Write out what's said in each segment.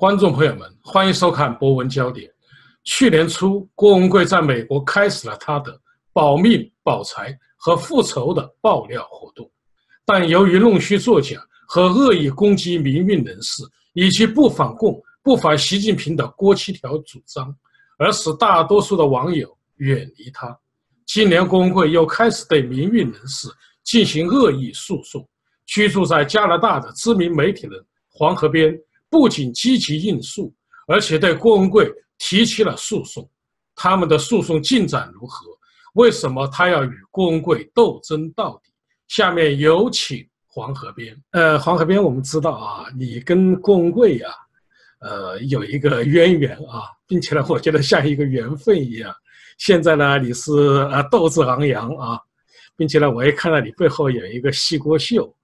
观众朋友们，欢迎收看《博文焦点》。去年初，郭文贵在美国开始了他的保命、保财和复仇的爆料活动，但由于弄虚作假和恶意攻击民运人士以及不反共、不反习近平的郭七条主张，而使大多数的网友远离他。今年，郭文贵又开始对民运人士进行恶意诉讼。居住在加拿大的知名媒体人黄河边。不仅积极应诉，而且对郭文贵提起了诉讼。他们的诉讼进展如何？为什么他要与郭文贵斗争到底？下面有请黄河边。呃，黄河边，我们知道啊，你跟郭文贵呀，呃，有一个渊源啊，并且呢，我觉得像一个缘分一样。现在呢，你是呃斗志昂扬啊，并且呢，我也看到你背后有一个西郭秀。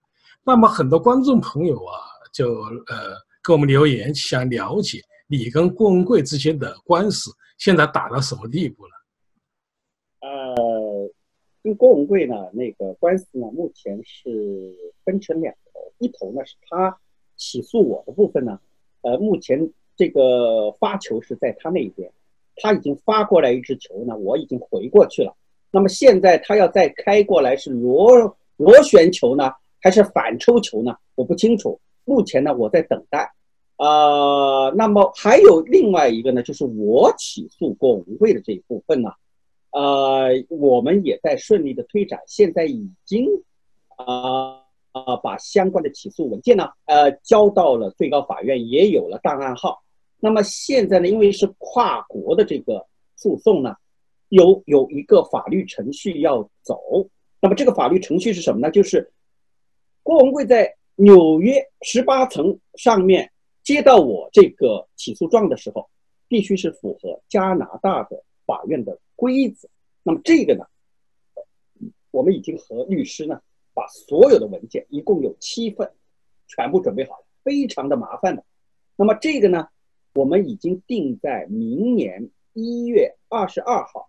那么很多观众朋友啊，就呃。给我们留言，想了解你跟郭文贵之间的官司现在打到什么地步了？呃，跟郭文贵呢，那个官司呢，目前是分成两头，一头呢是他起诉我的部分呢，呃，目前这个发球是在他那边，他已经发过来一支球呢，我已经回过去了。那么现在他要再开过来是螺螺旋球呢，还是反抽球呢？我不清楚。目前呢，我在等待。呃，那么还有另外一个呢，就是我起诉郭文贵的这一部分呢，呃，我们也在顺利的推展，现在已经啊啊把相关的起诉文件呢，呃，交到了最高法院，也有了档案号。那么现在呢，因为是跨国的这个诉讼呢，有有一个法律程序要走。那么这个法律程序是什么呢？就是郭文贵在纽约十八层上面。接到我这个起诉状的时候，必须是符合加拿大的法院的规则。那么这个呢，我们已经和律师呢把所有的文件，一共有七份，全部准备好了，非常的麻烦的。那么这个呢，我们已经定在明年一月二十二号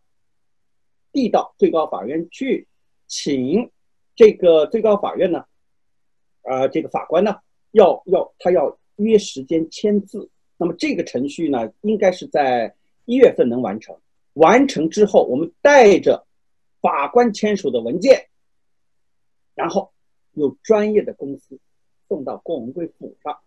递到最高法院去，请这个最高法院呢，啊，这个法官呢要要他要。约时间签字，那么这个程序呢，应该是在一月份能完成。完成之后，我们带着法官签署的文件，然后有专业的公司送到郭文贵府上。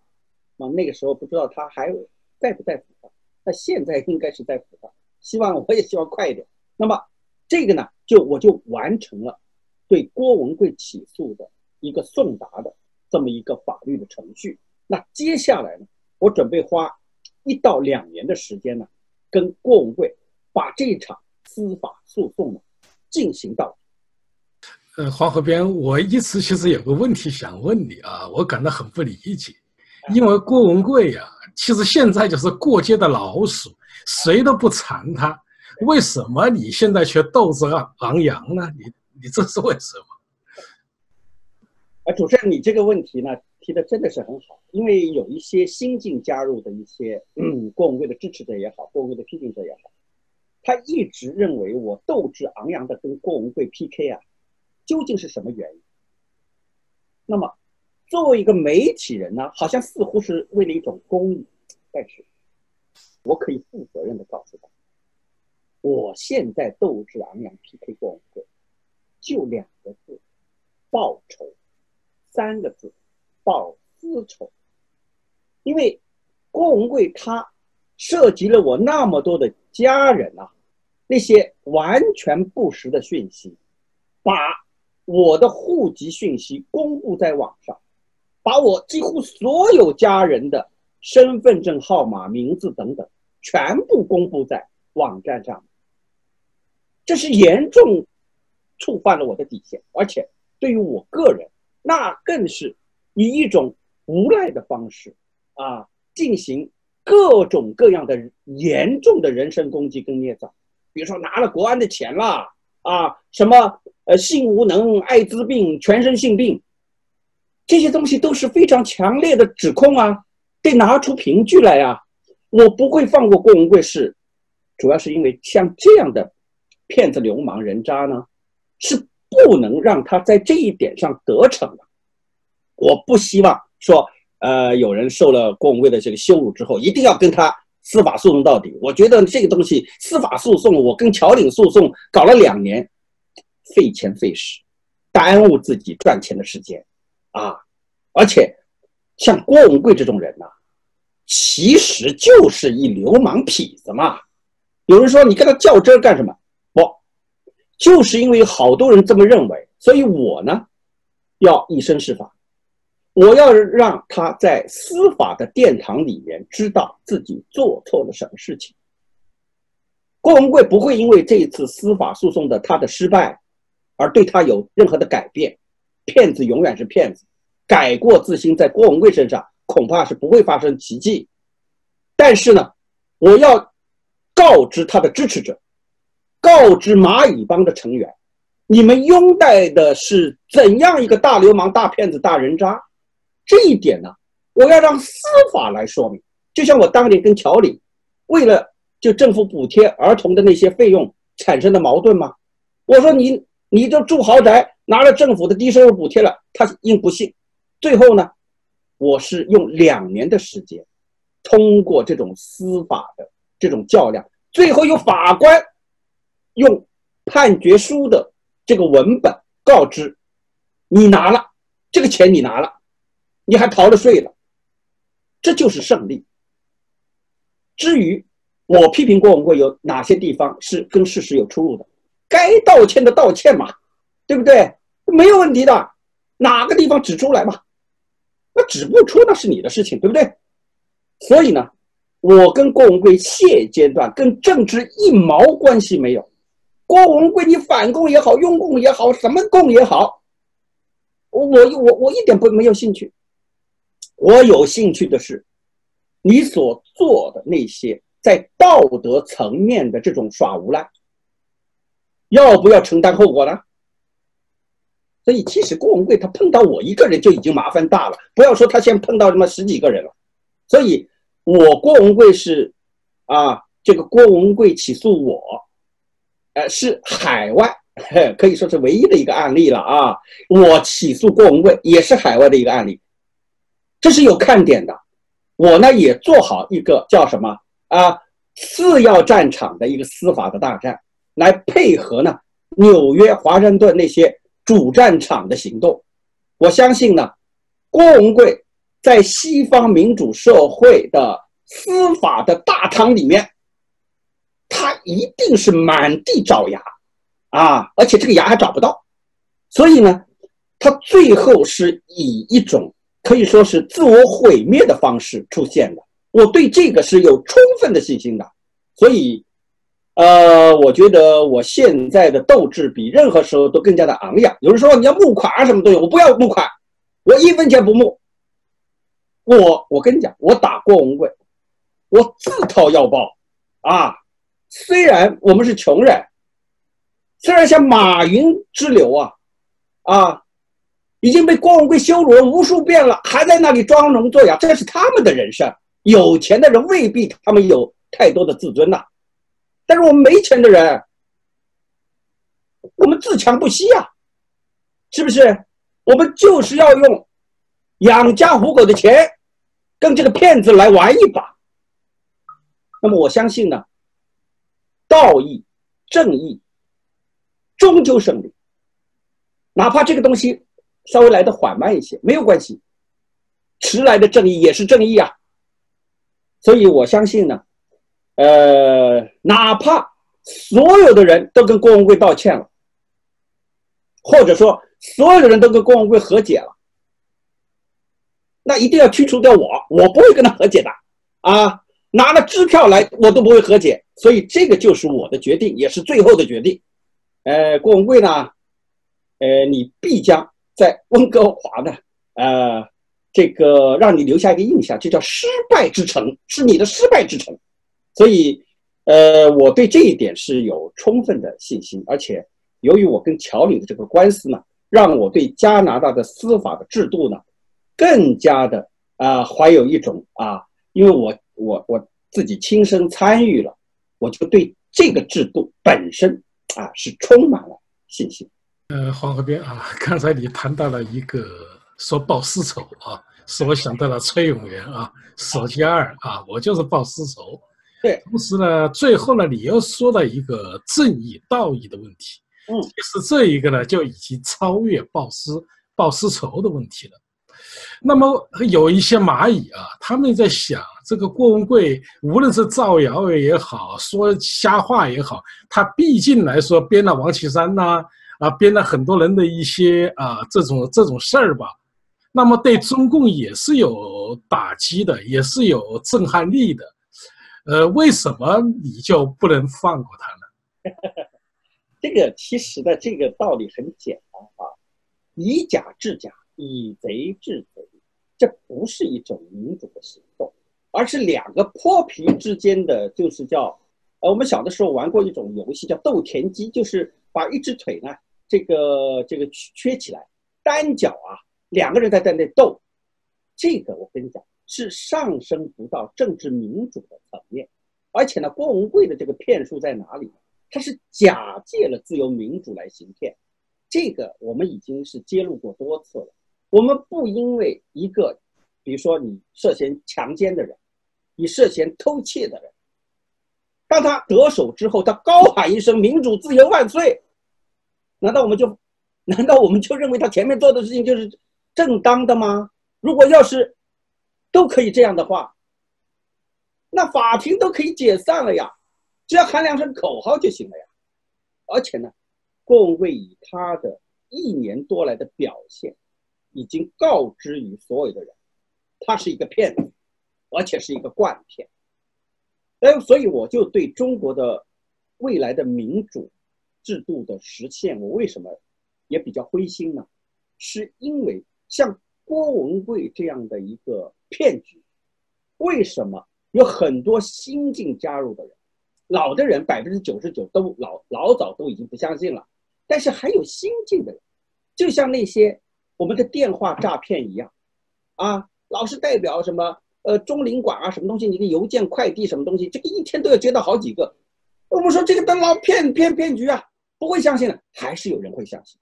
那那个时候不知道他还在不在府上，那现在应该是在府上。希望我也希望快一点。那么这个呢，就我就完成了对郭文贵起诉的一个送达的这么一个法律的程序。那接下来呢？我准备花一到两年的时间呢，跟郭文贵把这场司法诉讼呢进行到。呃，黄河边，我一直其实有个问题想问你啊，我感到很不理解，因为郭文贵呀，其实现在就是过街的老鼠，谁都不缠他，为什么你现在却斗志昂昂扬呢？你你这是为什么？啊，主持人，你这个问题呢？提的真的是很好，因为有一些新进加入的一些嗯郭文贵的支持者也好，郭文贵的批评者也好，他一直认为我斗志昂扬的跟郭文贵 PK 啊，究竟是什么原因？那么作为一个媒体人呢，好像似乎是为了一种公益，但是我可以负责任的告诉他，我现在斗志昂扬 PK 郭文贵，就两个字：报仇，三个字。报私仇，因为郭文贵他涉及了我那么多的家人啊，那些完全不实的讯息，把我的户籍讯息公布在网上，把我几乎所有家人的身份证号码、名字等等全部公布在网站上，这是严重触犯了我的底线，而且对于我个人，那更是。以一种无赖的方式啊，进行各种各样的严重的人身攻击跟捏造，比如说拿了国安的钱啦，啊，什么呃性无能、艾滋病、全身性病，这些东西都是非常强烈的指控啊，得拿出凭据来啊。我不会放过郭文贵，是主要是因为像这样的骗子、流氓、人渣呢，是不能让他在这一点上得逞的。我不希望说呃，有人受了郭文贵的这个羞辱之后，一定要跟他司法诉讼到底。我觉得这个东西司法诉讼，我跟乔岭诉讼搞了两年，费钱费时，耽误自己赚钱的时间，啊，而且像郭文贵这种人呐，其实就是一流氓痞子嘛。有人说你跟他较真干什么？不，就是因为好多人这么认为，所以我呢要以身试法。我要让他在司法的殿堂里面知道自己做错了什么事情。郭文贵不会因为这一次司法诉讼的他的失败而对他有任何的改变。骗子永远是骗子，改过自新在郭文贵身上恐怕是不会发生奇迹。但是呢，我要告知他的支持者，告知蚂蚁帮的成员，你们拥戴的是怎样一个大流氓、大骗子、大人渣？这一点呢，我要让司法来说明。就像我当年跟乔里，为了就政府补贴儿童的那些费用产生的矛盾吗？我说你，你这住豪宅拿了政府的低收入补贴了，他硬不信。最后呢，我是用两年的时间，通过这种司法的这种较量，最后由法官用判决书的这个文本告知你拿了这个钱，你拿了。你还逃了税了，这就是胜利。至于我批评郭文贵有哪些地方是跟事实有出入的，该道歉的道歉嘛，对不对？没有问题的，哪个地方指出来嘛？那指不出那是你的事情，对不对？所以呢，我跟郭文贵现阶段跟政治一毛关系没有。郭文贵，你反共也好，拥共也好，什么共也好，我我我一点不没有兴趣。我有兴趣的是，你所做的那些在道德层面的这种耍无赖，要不要承担后果呢？所以，其实郭文贵他碰到我一个人就已经麻烦大了，不要说他先碰到什么十几个人了。所以，我郭文贵是啊，这个郭文贵起诉我，呃，是海外 可以说是唯一的一个案例了啊。我起诉郭文贵也是海外的一个案例。这是有看点的，我呢也做好一个叫什么啊次要战场的一个司法的大战，来配合呢纽约、华盛顿那些主战场的行动。我相信呢，郭文贵在西方民主社会的司法的大堂里面，他一定是满地找牙啊，而且这个牙还找不到，所以呢，他最后是以一种。可以说是自我毁灭的方式出现的，我对这个是有充分的信心的，所以，呃，我觉得我现在的斗志比任何时候都更加的昂扬。有人说你要募款啊什么东西，我不要募款，我一分钱不募。我我跟你讲，我打郭文贵，我自掏腰包啊。虽然我们是穷人，虽然像马云之流啊，啊。已经被郭文贵羞辱了无数遍了，还在那里装聋作哑，这是他们的人生。有钱的人未必他们有太多的自尊呐，但是我们没钱的人，我们自强不息啊，是不是？我们就是要用养家糊口的钱，跟这个骗子来玩一把。那么我相信呢，道义、正义终究胜利，哪怕这个东西。稍微来的缓慢一些没有关系，迟来的正义也是正义啊。所以我相信呢，呃，哪怕所有的人都跟郭文贵道歉了，或者说所有的人都跟郭文贵和解了，那一定要驱除掉我，我不会跟他和解的啊！拿了支票来，我都不会和解。所以这个就是我的决定，也是最后的决定。呃，郭文贵呢，呃，你必将。在温哥华呢，呃，这个让你留下一个印象，就叫失败之城，是你的失败之城。所以，呃，我对这一点是有充分的信心。而且，由于我跟乔里的这个官司呢，让我对加拿大的司法的制度呢，更加的啊，怀有一种啊，因为我我我自己亲身参与了，我就对这个制度本身啊，是充满了信心。呃，黄河边啊，刚才你谈到了一个说报私仇啊，使我想到了崔永元啊，手机二啊，我就是报私仇。对，同时呢，最后呢，你又说了一个正义、道义的问题。嗯，其实这一个呢，就已经超越报私、报私仇的问题了。那么有一些蚂蚁啊，他们在想，这个郭文贵无论是造谣也好，说瞎话也好，他毕竟来说编了王岐山呐，啊，啊编了很多人的一些啊这种这种事儿吧。那么对中共也是有打击的，也是有震撼力的。呃，为什么你就不能放过他呢？这个其实的这个道理很简单啊，以假制假。以贼制贼，这不是一种民主的行动，而是两个泼皮之间的，就是叫，呃，我们小的时候玩过一种游戏叫斗田鸡，就是把一只腿呢，这个这个缺起来，单脚啊，两个人在在那斗，这个我跟你讲是上升不到政治民主的层面，而且呢，郭文贵的这个骗术在哪里？他是假借了自由民主来行骗，这个我们已经是揭露过多次了。我们不因为一个，比如说你涉嫌强奸的人，你涉嫌偷窃的人，当他得手之后，他高喊一声“民主自由万岁”，难道我们就，难道我们就认为他前面做的事情就是正当的吗？如果要是都可以这样的话，那法庭都可以解散了呀，只要喊两声口号就行了呀。而且呢，郭文贵以他的一年多来的表现。已经告知于所有的人，他是一个骗子，而且是一个惯骗。哎，所以我就对中国的未来的民主制度的实现，我为什么也比较灰心呢？是因为像郭文贵这样的一个骗局，为什么有很多新进加入的人，老的人百分之九十九都老老早都已经不相信了，但是还有新进的人，就像那些。我们的电话诈骗一样，啊，老是代表什么呃中领馆啊什么东西，你的邮件快递什么东西，这个一天都要接到好几个。我们说这个当老骗骗骗局啊，不会相信的，还是有人会相信。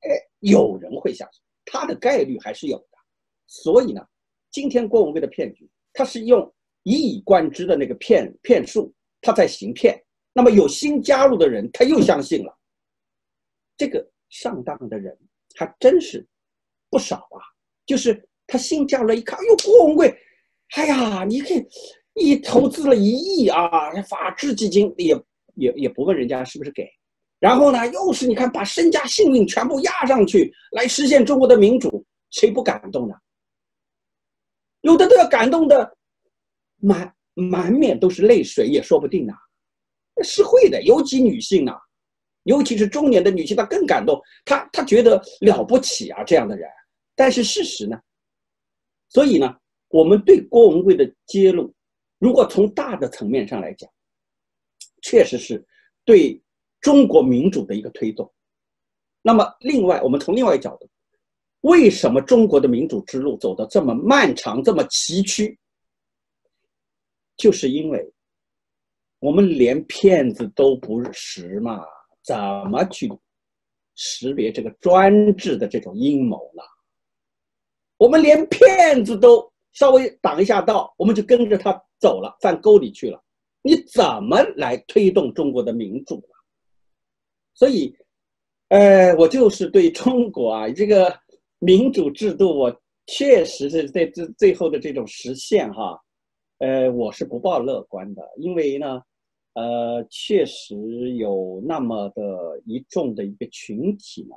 哎，有人会相信，他的概率还是有的。所以呢，今天郭文贵的骗局，他是用一以贯之的那个骗骗术，他在行骗。那么有新加入的人，他又相信了，这个上当的人还真是。不少啊，就是他新加入了一看，哎呦，郭文贵，哎呀，你看，你投资了一亿啊，法治基金也也也不问人家是不是给，然后呢，又是你看把身家性命全部压上去来实现中国的民主，谁不感动呢？有的都要感动的满满面都是泪水也说不定呢，是会的，尤其女性啊。尤其是中年的女性，她更感动，她她觉得了不起啊，这样的人。但是事实呢？所以呢，我们对郭文贵的揭露，如果从大的层面上来讲，确实是对中国民主的一个推动。那么，另外我们从另外一个角度，为什么中国的民主之路走得这么漫长、这么崎岖？就是因为我们连骗子都不识嘛。怎么去识别这个专制的这种阴谋呢？我们连骗子都稍微挡一下道，我们就跟着他走了，犯沟里去了。你怎么来推动中国的民主呢？所以，呃，我就是对中国啊这个民主制度，我确实是在最最后的这种实现哈，呃，我是不抱乐观的，因为呢。呃，确实有那么的一众的一个群体呢，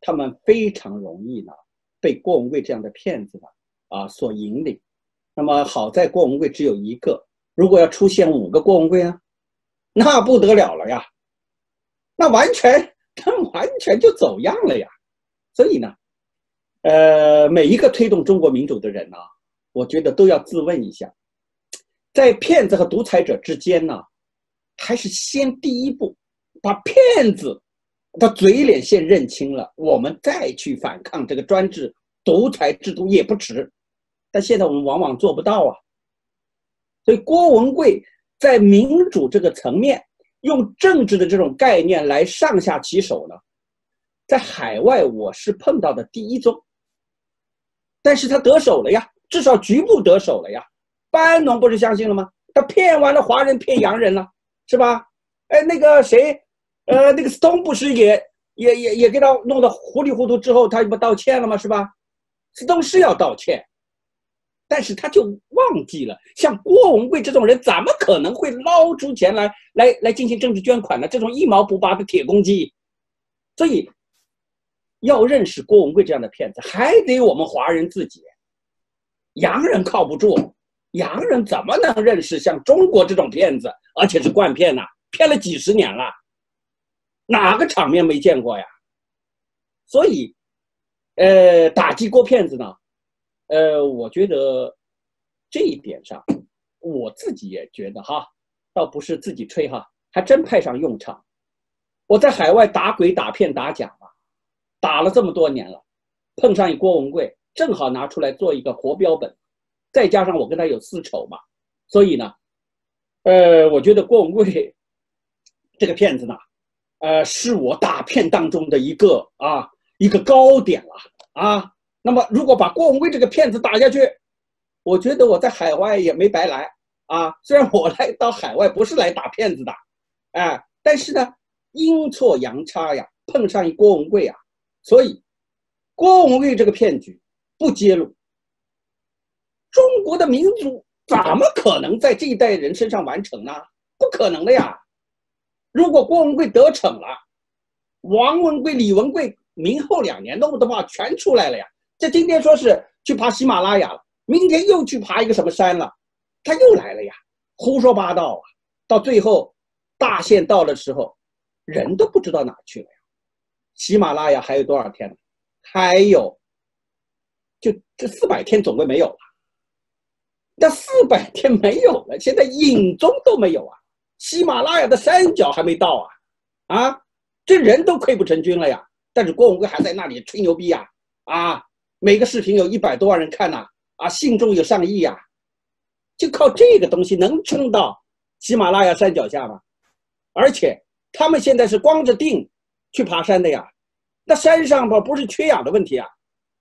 他们非常容易呢被郭文贵这样的骗子呢啊所引领。那么好在郭文贵只有一个，如果要出现五个郭文贵呢，那不得了了呀，那完全他完全就走样了呀。所以呢，呃，每一个推动中国民主的人呢，我觉得都要自问一下，在骗子和独裁者之间呢。还是先第一步，把骗子的嘴脸先认清了，我们再去反抗这个专制独裁制度也不迟。但现在我们往往做不到啊。所以郭文贵在民主这个层面，用政治的这种概念来上下其手呢，在海外我是碰到的第一宗。但是他得手了呀，至少局部得手了呀。班农不是相信了吗？他骗完了华人，骗洋人了，是吧？哎，那个谁，呃，那个斯通不是也也也也给他弄得糊里糊涂之后，他不道歉了吗？是吧？斯通是要道歉，但是他就忘记了，像郭文贵这种人，怎么可能会捞出钱来来来进行政治捐款呢？这种一毛不拔的铁公鸡，所以要认识郭文贵这样的骗子，还得我们华人自己，洋人靠不住。洋人怎么能认识像中国这种骗子，而且是惯骗呢？骗了几十年了，哪个场面没见过呀？所以，呃，打击过骗子呢，呃，我觉得这一点上，我自己也觉得哈，倒不是自己吹哈，还真派上用场。我在海外打鬼、打骗、打假嘛，打了这么多年了，碰上一郭文贵，正好拿出来做一个活标本。再加上我跟他有私仇嘛，所以呢，呃，我觉得郭文贵这个骗子呢，呃，是我打骗当中的一个啊一个高点了啊。那么如果把郭文贵这个骗子打下去，我觉得我在海外也没白来啊。虽然我来到海外不是来打骗子的，哎，但是呢，阴错阳差呀，碰上一郭文贵啊，所以郭文贵这个骗局不揭露。中国的民主怎么可能在这一代人身上完成呢？不可能的呀！如果郭文贵得逞了，王文贵、李文贵明后两年弄的话全出来了呀。这今天说是去爬喜马拉雅了，明天又去爬一个什么山了，他又来了呀，胡说八道啊！到最后大限到的时候，人都不知道哪去了呀。喜马拉雅还有多少天？还有，就这四百天总归没有了。那四百天没有了，现在影踪都没有啊！喜马拉雅的山脚还没到啊！啊，这人都溃不成军了呀！但是郭文贵还在那里吹牛逼呀！啊，每个视频有一百多万人看呐！啊，信众有上亿呀！就靠这个东西能撑到喜马拉雅山脚下吗？而且他们现在是光着腚去爬山的呀！那山上吧不是缺氧的问题啊，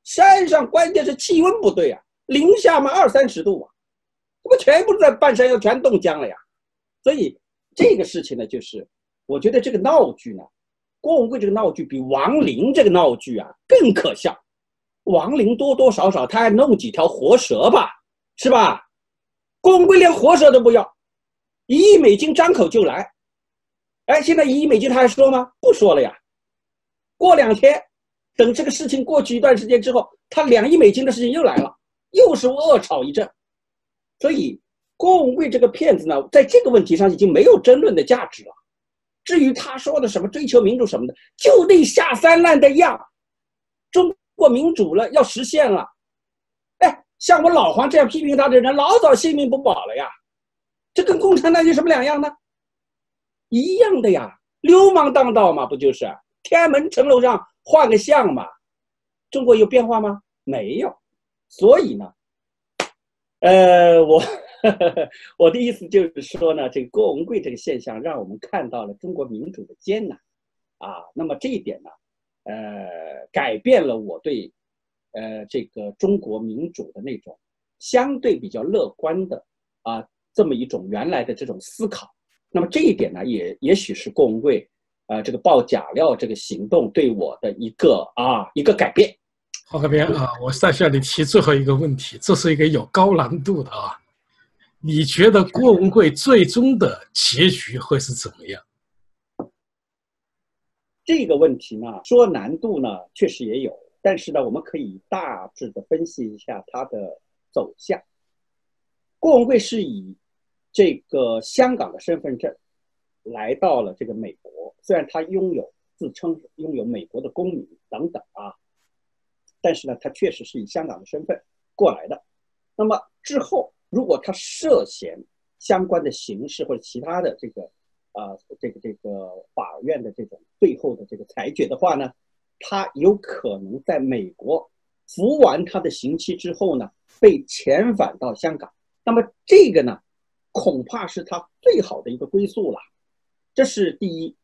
山上关键是气温不对啊，零下嘛二三十度啊！这不全部在半山腰全冻僵了呀？所以这个事情呢，就是我觉得这个闹剧呢，郭文贵这个闹剧比王林这个闹剧啊更可笑。王林多多少少他还弄几条活蛇吧，是吧？郭文贵连活蛇都不要，一亿美金张口就来。哎，现在一亿美金他还说吗？不说了呀。过两天，等这个事情过去一段时间之后，他两亿美金的事情又来了，又是恶炒一阵。所以，郭文贵这个骗子呢，在这个问题上已经没有争论的价值了。至于他说的什么追求民主什么的，就那下三滥的样，中过民主了要实现了，哎，像我老黄这样批评他的人，老早性命不保了呀。这跟共产党有什么两样呢？一样的呀，流氓当道嘛，不就是天安门城楼上画个像嘛？中国有变化吗？没有。所以呢？呃，我 我的意思就是说呢，这个郭文贵这个现象，让我们看到了中国民主的艰难，啊，那么这一点呢，呃，改变了我对，呃，这个中国民主的那种相对比较乐观的啊，这么一种原来的这种思考。那么这一点呢，也也许是郭文贵，呃，这个爆假料这个行动对我的一个啊一个改变。黄河边啊，我再向你提最后一个问题，这是一个有高难度的啊。你觉得郭文贵最终的结局会是怎么样？这个问题呢，说难度呢，确实也有，但是呢，我们可以大致的分析一下它的走向。郭文贵是以这个香港的身份证来到了这个美国，虽然他拥有自称拥有美国的公民等等啊。但是呢，他确实是以香港的身份过来的。那么之后，如果他涉嫌相关的刑事或者其他的这个啊，这个这个法院的这种最后的这个裁决的话呢，他有可能在美国服完他的刑期之后呢，被遣返到香港。那么这个呢，恐怕是他最好的一个归宿了。这是第一。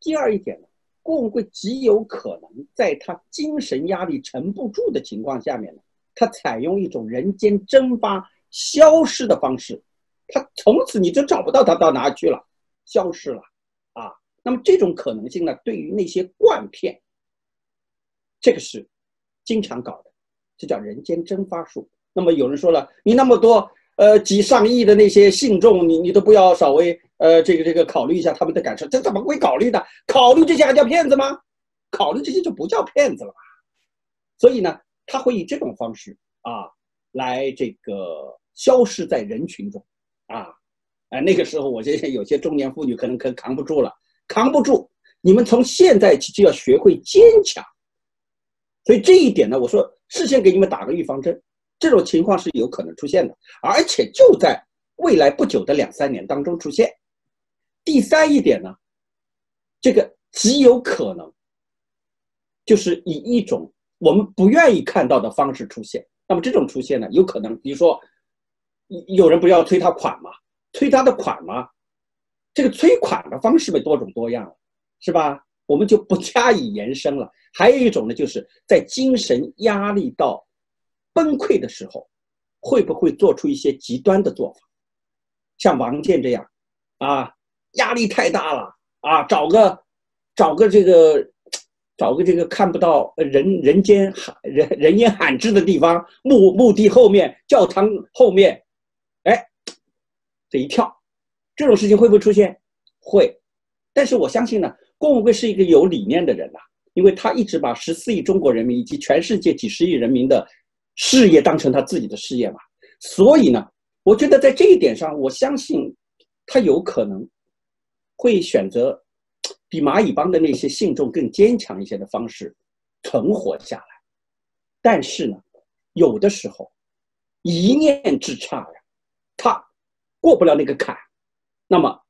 第二一点呢？郭文贵极有可能在他精神压力沉不住的情况下面呢，他采用一种人间蒸发、消失的方式，他从此你就找不到他到哪去了，消失了啊。那么这种可能性呢，对于那些惯骗，这个是经常搞的，这叫人间蒸发术。那么有人说了，你那么多呃几上亿的那些信众，你你都不要稍微呃这个这个考虑一下他们的感受，这怎么会考虑的？考虑这些还叫骗子吗？考虑这些就不叫骗子了吧？所以呢，他会以这种方式啊来这个消失在人群中啊，哎，那个时候我觉得有些中年妇女可能可扛不住了，扛不住，你们从现在起就要学会坚强。所以这一点呢，我说事先给你们打个预防针。这种情况是有可能出现的，而且就在未来不久的两三年当中出现。第三一点呢，这个极有可能就是以一种我们不愿意看到的方式出现。那么这种出现呢，有可能比如说有人不要催他款嘛，催他的款吗，这个催款的方式被多种多样了，是吧？我们就不加以延伸了。还有一种呢，就是在精神压力到。崩溃的时候，会不会做出一些极端的做法？像王健这样，啊，压力太大了啊，找个找个这个找个这个看不到人人间罕人人烟罕至的地方，墓墓地后面、教堂后面，哎，这一跳，这种事情会不会出现？会，但是我相信呢，郭文贵是一个有理念的人呐，因为他一直把十四亿中国人民以及全世界几十亿人民的。事业当成他自己的事业嘛，所以呢，我觉得在这一点上，我相信他有可能会选择比蚂蚁帮的那些信众更坚强一些的方式存活下来。但是呢，有的时候一念之差呀，他过不了那个坎，那么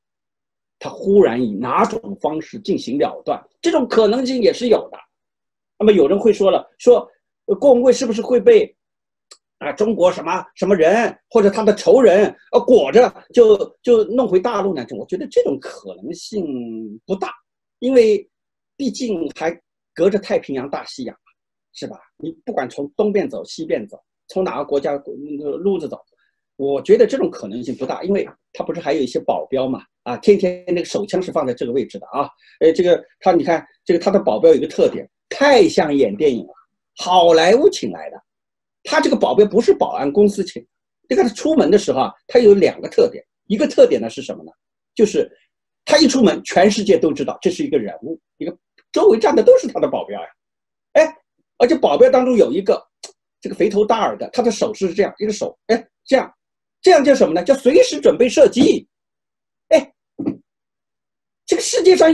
他忽然以哪种方式进行了断，这种可能性也是有的。那么有人会说了，说郭文贵是不是会被？啊，中国什么什么人或者他的仇人，呃，裹着就就弄回大陆呢？我觉得这种可能性不大，因为毕竟还隔着太平洋、大西洋，是吧？你不管从东边走、西边走，从哪个国家路子走，我觉得这种可能性不大，因为他不是还有一些保镖嘛？啊，天天那个手枪是放在这个位置的啊。呃，这个他你看，这个他的保镖有一个特点，太像演电影了，好莱坞请来的。他这个保镖不是保安公司请，你看他出门的时候啊，他有两个特点，一个特点呢是什么呢？就是他一出门，全世界都知道这是一个人物，一个周围站的都是他的保镖呀，哎，而且保镖当中有一个这个肥头大耳的，他的手势是这样，一个手，哎，这样，这样叫什么呢？叫随时准备射击，哎，这个世界上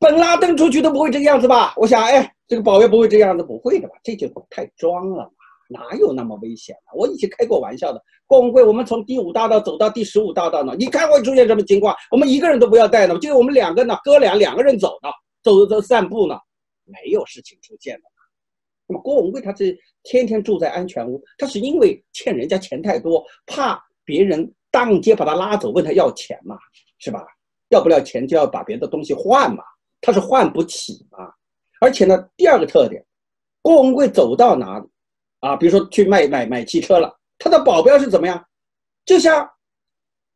本拉登出去都不会这个样子吧？我想，哎，这个保镖不会这样子，不会的吧？这就太装了嘛。哪有那么危险呢？我以前开过玩笑的，郭文贵，我们从第五大道走到第十五大道呢，你看会出现什么情况？我们一个人都不要带呢，就我们两个呢，哥俩两个人走呢，走走散步呢，没有事情出现的。郭文贵他这天天住在安全屋，他是因为欠人家钱太多，怕别人当街把他拉走，问他要钱嘛，是吧？要不了钱就要把别的东西换嘛，他是换不起嘛。而且呢，第二个特点，郭文贵走到哪里？啊，比如说去卖买买汽车了，他的保镖是怎么样？就像，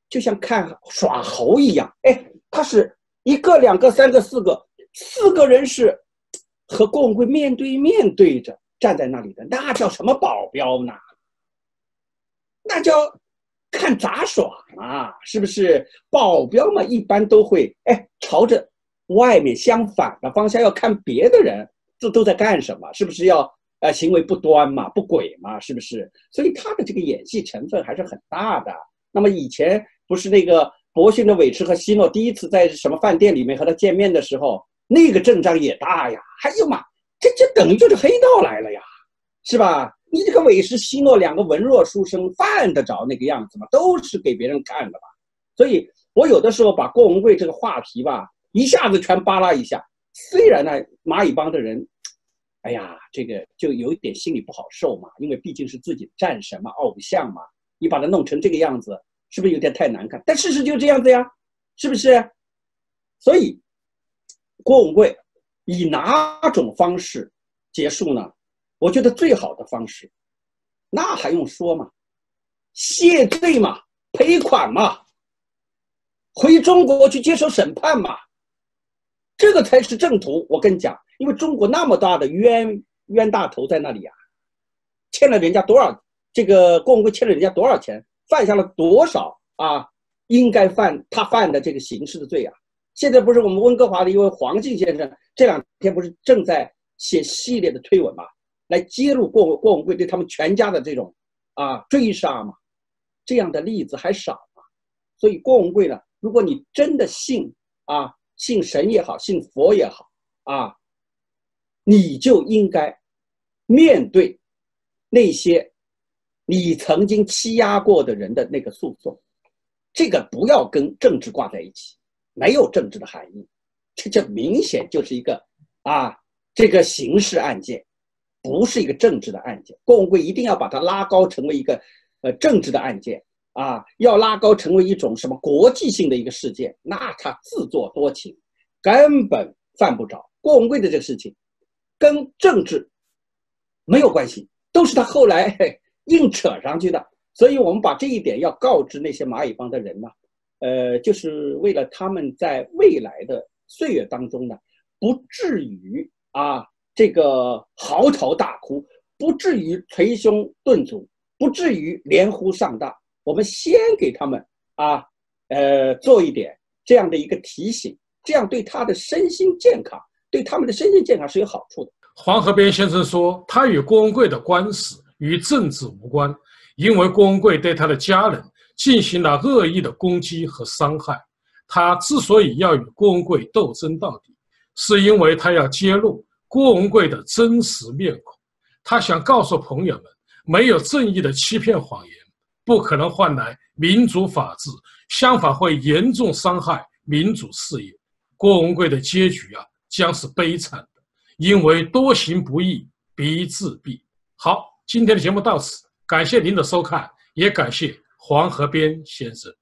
就像看耍猴一样。哎，他是一个、两个、三个、四个，四个人是和郭文贵面对面对着站在那里的，那叫什么保镖呢？那叫看杂耍嘛，是不是？保镖嘛，一般都会哎朝着外面相反的方向要看别的人，这都在干什么？是不是要？呃，行为不端嘛，不轨嘛，是不是？所以他的这个演戏成分还是很大的。那么以前不是那个博逊的韦驰和希诺第一次在什么饭店里面和他见面的时候，那个阵仗也大呀。哎呦妈，这这等于就是黑道来了呀，是吧？你这个韦氏、希诺两个文弱书生，犯得着那个样子吗？都是给别人看的吧。所以我有的时候把郭文贵这个话题吧，一下子全扒拉一下。虽然呢，蚂蚁帮的人。哎呀，这个就有一点心里不好受嘛，因为毕竟是自己的战神嘛，偶像嘛，你把他弄成这个样子，是不是有点太难看？但事实就这样子呀，是不是？所以，郭文贵以哪种方式结束呢？我觉得最好的方式那还用说吗？谢罪嘛，赔款嘛，回中国去接受审判嘛，这个才是正途。我跟你讲，因为中国那么大的冤冤大头在那里呀，欠了人家多少？这个郭文贵欠了人家多少钱？犯下了多少啊？应该犯他犯的这个刑事的罪啊！现在不是我们温哥华的一位黄静先生这两天不是正在写系列的推文嘛，来揭露郭郭文贵对他们全家的这种啊追杀嘛？这样的例子还少吗？所以郭文贵呢，如果你真的信啊，信神也好，信佛也好啊，你就应该面对那些你曾经欺压过的人的那个诉讼。这个不要跟政治挂在一起，没有政治的含义，这这明显就是一个啊，这个刑事案件，不是一个政治的案件。郭文贵一定要把它拉高成为一个呃政治的案件啊，要拉高成为一种什么国际性的一个事件，那他自作多情，根本犯不着。郭文贵的这个事情跟政治没有关系，都是他后来 硬扯上去的。所以，我们把这一点要告知那些蚂蚁帮的人呢，呃，就是为了他们在未来的岁月当中呢，不至于啊这个嚎啕大哭，不至于捶胸顿足，不至于连呼上当。我们先给他们啊，呃，做一点这样的一个提醒，这样对他的身心健康，对他们的身心健康是有好处的。黄河边先生说，他与郭文贵的官司与政治无关。因为郭文贵对他的家人进行了恶意的攻击和伤害，他之所以要与郭文贵斗争到底，是因为他要揭露郭文贵的真实面孔。他想告诉朋友们，没有正义的欺骗谎言，不可能换来民主法治，相反会严重伤害民主事业。郭文贵的结局啊，将是悲惨的，因为多行不义必自毙。好，今天的节目到此。感谢您的收看，也感谢黄河边先生。